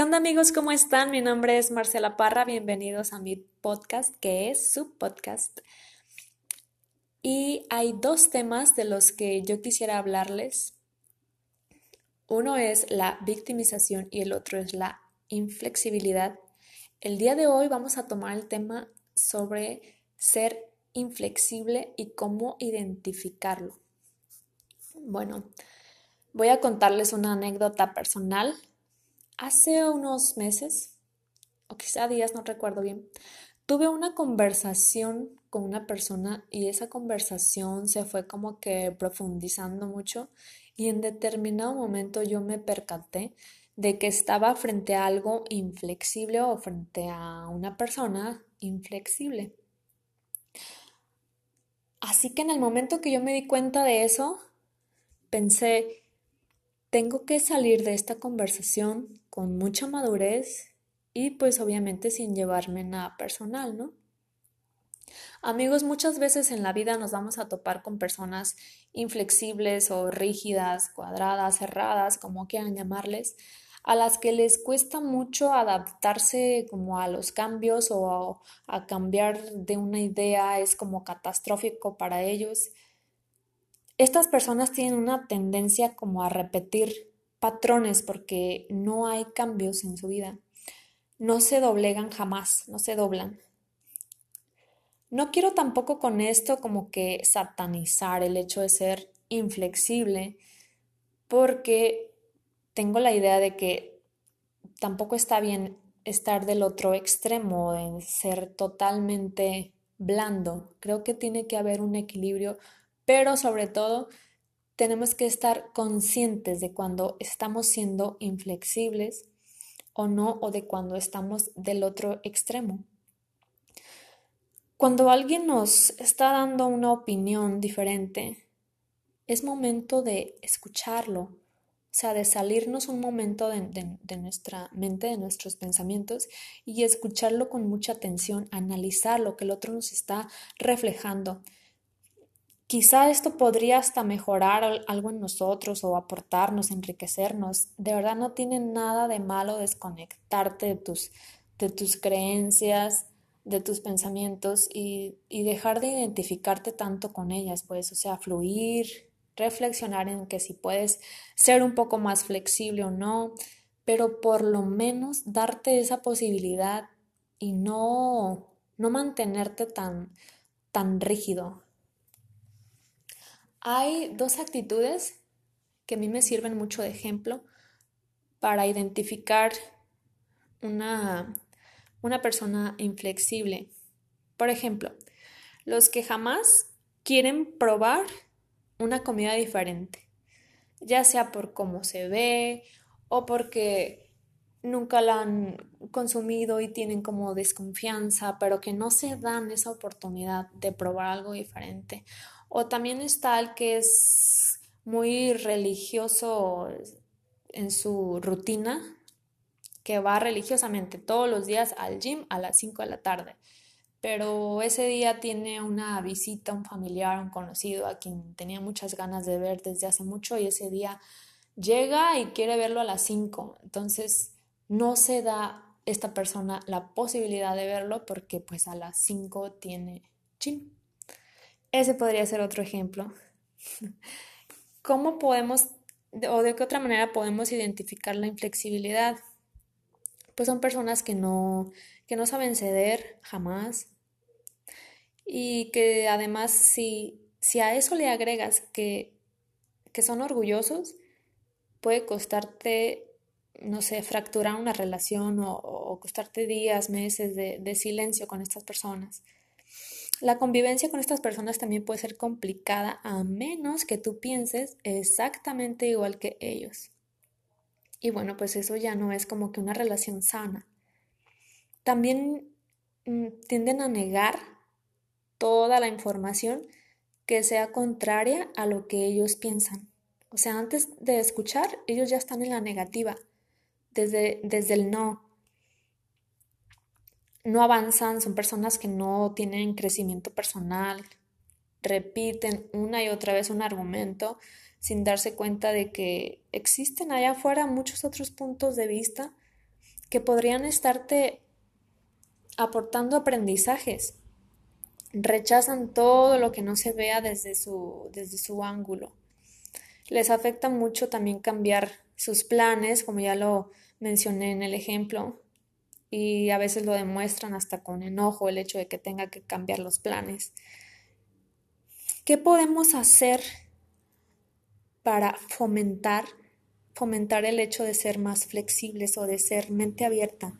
¿Qué onda amigos? ¿Cómo están? Mi nombre es Marcela Parra, bienvenidos a mi podcast que es su podcast. Y hay dos temas de los que yo quisiera hablarles. Uno es la victimización y el otro es la inflexibilidad. El día de hoy vamos a tomar el tema sobre ser inflexible y cómo identificarlo. Bueno, voy a contarles una anécdota personal hace unos meses, o quizá días, no recuerdo bien, tuve una conversación con una persona y esa conversación se fue como que profundizando mucho y en determinado momento yo me percaté de que estaba frente a algo inflexible o frente a una persona inflexible. Así que en el momento que yo me di cuenta de eso, pensé, tengo que salir de esta conversación con mucha madurez y pues obviamente sin llevarme nada personal, ¿no? Amigos, muchas veces en la vida nos vamos a topar con personas inflexibles o rígidas, cuadradas, cerradas, como quieran llamarles, a las que les cuesta mucho adaptarse como a los cambios o a, cambiar de una idea, es como catastrófico para ellos. Estas personas tienen una tendencia como a repetir patrones porque no hay cambios en su vida. No se doblegan jamás, no se doblan. No quiero tampoco con esto como que satanizar el hecho de ser inflexible, porque tengo la idea de que tampoco está bien estar del otro extremo, en ser totalmente blando. Creo que tiene que haber un equilibrio, pero sobre todo tenemos que estar conscientes de cuando estamos siendo inflexibles o no, o de cuando estamos del otro extremo. Cuando alguien nos está dando una opinión diferente, es momento de escucharlo, o sea, de salirnos un momento de, de, nuestra mente, de nuestros pensamientos y escucharlo con mucha atención, analizar lo que el otro nos está reflejando Quizá esto podría hasta mejorar algo en nosotros o aportarnos, enriquecernos. De verdad no tiene nada de malo desconectarte de tus, de tus creencias, de tus pensamientos y, y dejar de identificarte tanto con ellas, pues, o sea, fluir, reflexionar en que si puedes ser un poco más flexible o no, pero por lo menos darte esa posibilidad y no, no mantenerte tan, tan rígido, hay dos actitudes que a mí me sirven mucho de ejemplo para identificar una, una persona inflexible. Por ejemplo, los que jamás quieren probar una comida diferente, ya sea por cómo se ve o porque nunca la han consumido y tienen como desconfianza, pero que no se dan esa oportunidad de probar algo diferente o también está el que es muy religioso en su rutina, que va religiosamente todos los días al gym a las 5 de la tarde. Pero ese día tiene una visita, un familiar, un conocido a quien tenía muchas ganas de ver desde hace mucho y ese día llega y quiere verlo a las 5. Entonces no se da esta persona la posibilidad de verlo porque pues a las 5 tiene gym. Ese podría ser otro ejemplo. ¿Cómo podemos o de qué otra manera podemos identificar la inflexibilidad? Pues son personas que no, que no saben ceder jamás y que además si, si a eso le agregas que, que son orgullosos, puede costarte, no sé, fracturar una relación o, costarte días, meses de, de silencio con estas personas. La convivencia con estas personas también puede ser complicada a menos que tú pienses exactamente igual que ellos. Y bueno, pues eso ya no es como que una relación sana. También mm, tienden a negar toda la información que sea contraria a lo que ellos piensan. O sea, antes de escuchar, ellos ya están en la negativa, desde, desde el no, no avanzan, son personas que no tienen crecimiento personal, repiten una y otra vez un argumento sin darse cuenta de que existen allá afuera muchos otros puntos de vista que podrían estarte aportando aprendizajes. Rechazan todo lo que no se vea desde su, desde su ángulo. Les afecta mucho también cambiar sus planes, como ya lo mencioné en el ejemplo, y a veces lo demuestran hasta con enojo el hecho de que tenga que cambiar los planes. ¿Qué podemos hacer para fomentar fomentar el hecho de ser más flexibles o de ser mente abierta?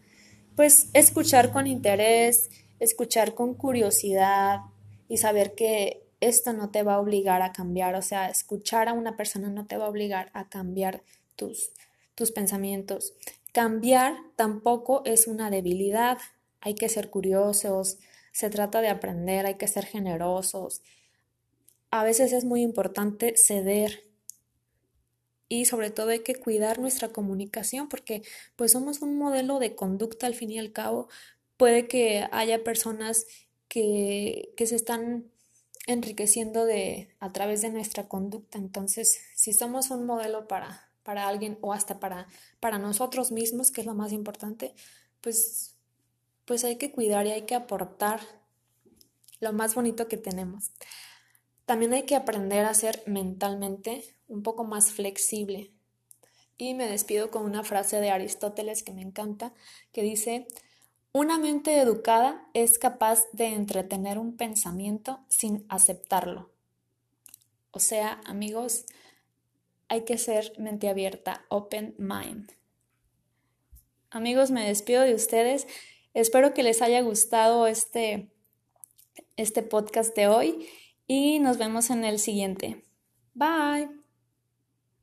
Pues escuchar con interés, escuchar con curiosidad y saber que esto no te va a obligar a cambiar, o sea, escuchar a una persona no te va a obligar a cambiar tus, tus pensamientos. Cambiar tampoco es una debilidad, hay que ser curiosos, se trata de aprender, hay que ser generosos. A veces es muy importante ceder y sobre todo hay que cuidar nuestra comunicación porque pues somos un modelo de conducta al fin y al cabo. Puede que haya personas que, que se están enriqueciendo de, a través de nuestra conducta. Entonces, si somos un modelo para, para alguien o hasta para, para nosotros mismos, que es lo más importante, pues, pues hay que cuidar y hay que aportar lo más bonito que tenemos. También hay que aprender a ser mentalmente un poco más flexible. Y me despido con una frase de Aristóteles que me encanta, que dice, una mente educada es capaz de entretener un pensamiento sin aceptarlo. O sea, amigos, hay que ser mente abierta, open mind. Amigos, me despido de ustedes. Espero que les haya gustado este, este podcast de hoy y nos vemos en el siguiente. Bye.